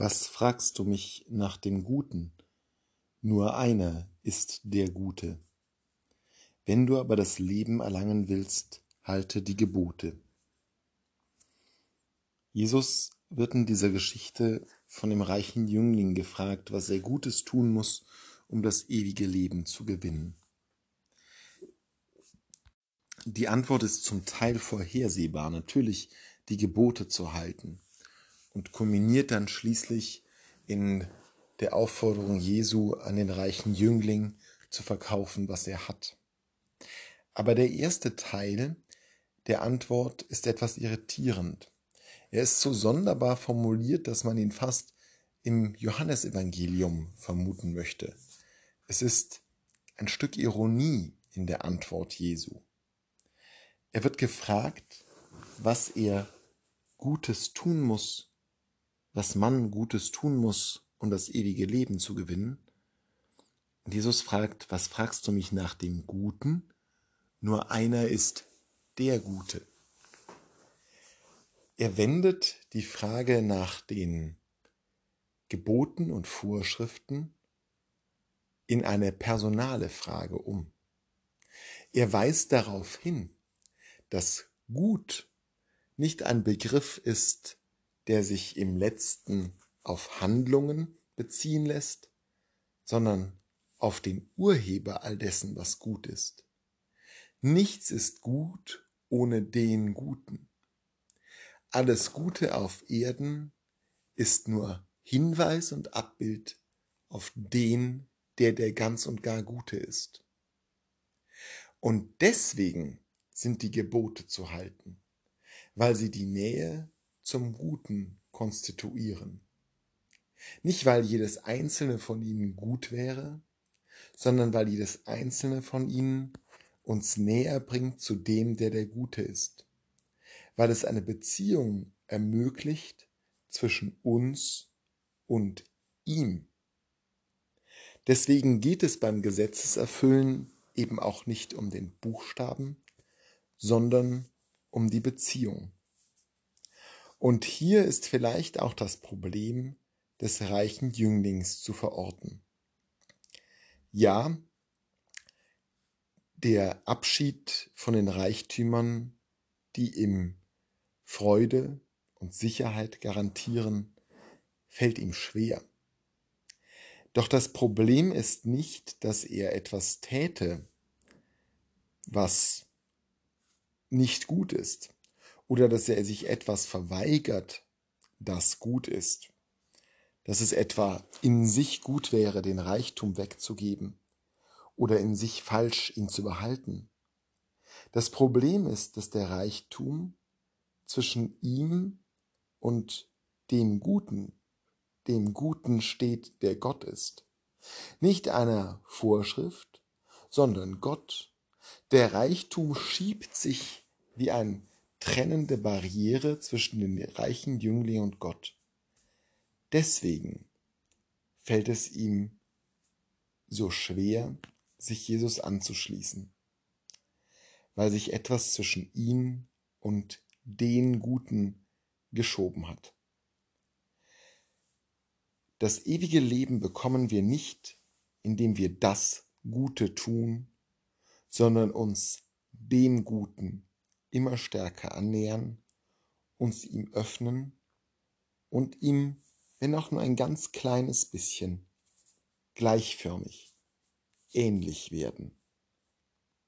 Was fragst du mich nach dem Guten? Nur einer ist der Gute. Wenn du aber das Leben erlangen willst, halte die Gebote. Jesus wird in dieser Geschichte von dem reichen Jüngling gefragt, was er Gutes tun muss, um das ewige Leben zu gewinnen. Die Antwort ist zum Teil vorhersehbar, natürlich die Gebote zu halten und kulminiert dann schließlich in der Aufforderung Jesu an den reichen Jüngling zu verkaufen, was er hat. Aber der erste Teil der Antwort ist etwas irritierend. Er ist so sonderbar formuliert, dass man ihn fast im Johannesevangelium vermuten möchte. Es ist ein Stück Ironie in der Antwort Jesu. Er wird gefragt, was er Gutes tun muss, was man Gutes tun muss, um das ewige Leben zu gewinnen. Jesus fragt, was fragst du mich nach dem Guten? Nur einer ist der Gute. Er wendet die Frage nach den Geboten und Vorschriften in eine personale Frage um. Er weist darauf hin, dass Gut nicht ein Begriff ist, der sich im letzten auf Handlungen beziehen lässt, sondern auf den Urheber all dessen, was gut ist. Nichts ist gut ohne den Guten. Alles Gute auf Erden ist nur Hinweis und Abbild auf den, der der ganz und gar Gute ist. Und deswegen sind die Gebote zu halten, weil sie die Nähe zum Guten konstituieren. Nicht, weil jedes einzelne von ihnen gut wäre, sondern weil jedes einzelne von ihnen uns näher bringt zu dem, der der Gute ist, weil es eine Beziehung ermöglicht zwischen uns und ihm. Deswegen geht es beim Gesetzeserfüllen eben auch nicht um den Buchstaben, sondern um die Beziehung. Und hier ist vielleicht auch das Problem des reichen Jünglings zu verorten. Ja, der Abschied von den Reichtümern, die ihm Freude und Sicherheit garantieren, fällt ihm schwer. Doch das Problem ist nicht, dass er etwas täte, was nicht gut ist oder dass er sich etwas verweigert, das gut ist. Dass es etwa in sich gut wäre, den Reichtum wegzugeben oder in sich falsch, ihn zu behalten. Das Problem ist, dass der Reichtum zwischen ihm und dem Guten, dem Guten steht, der Gott ist. Nicht einer Vorschrift, sondern Gott. Der Reichtum schiebt sich wie ein trennende Barriere zwischen den reichen Jüngling und Gott. Deswegen fällt es ihm so schwer, sich Jesus anzuschließen, weil sich etwas zwischen ihn und den Guten geschoben hat. Das ewige Leben bekommen wir nicht, indem wir das Gute tun, sondern uns dem Guten immer stärker annähern, uns ihm öffnen und ihm, wenn auch nur ein ganz kleines bisschen, gleichförmig, ähnlich werden.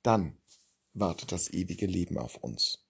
Dann wartet das ewige Leben auf uns.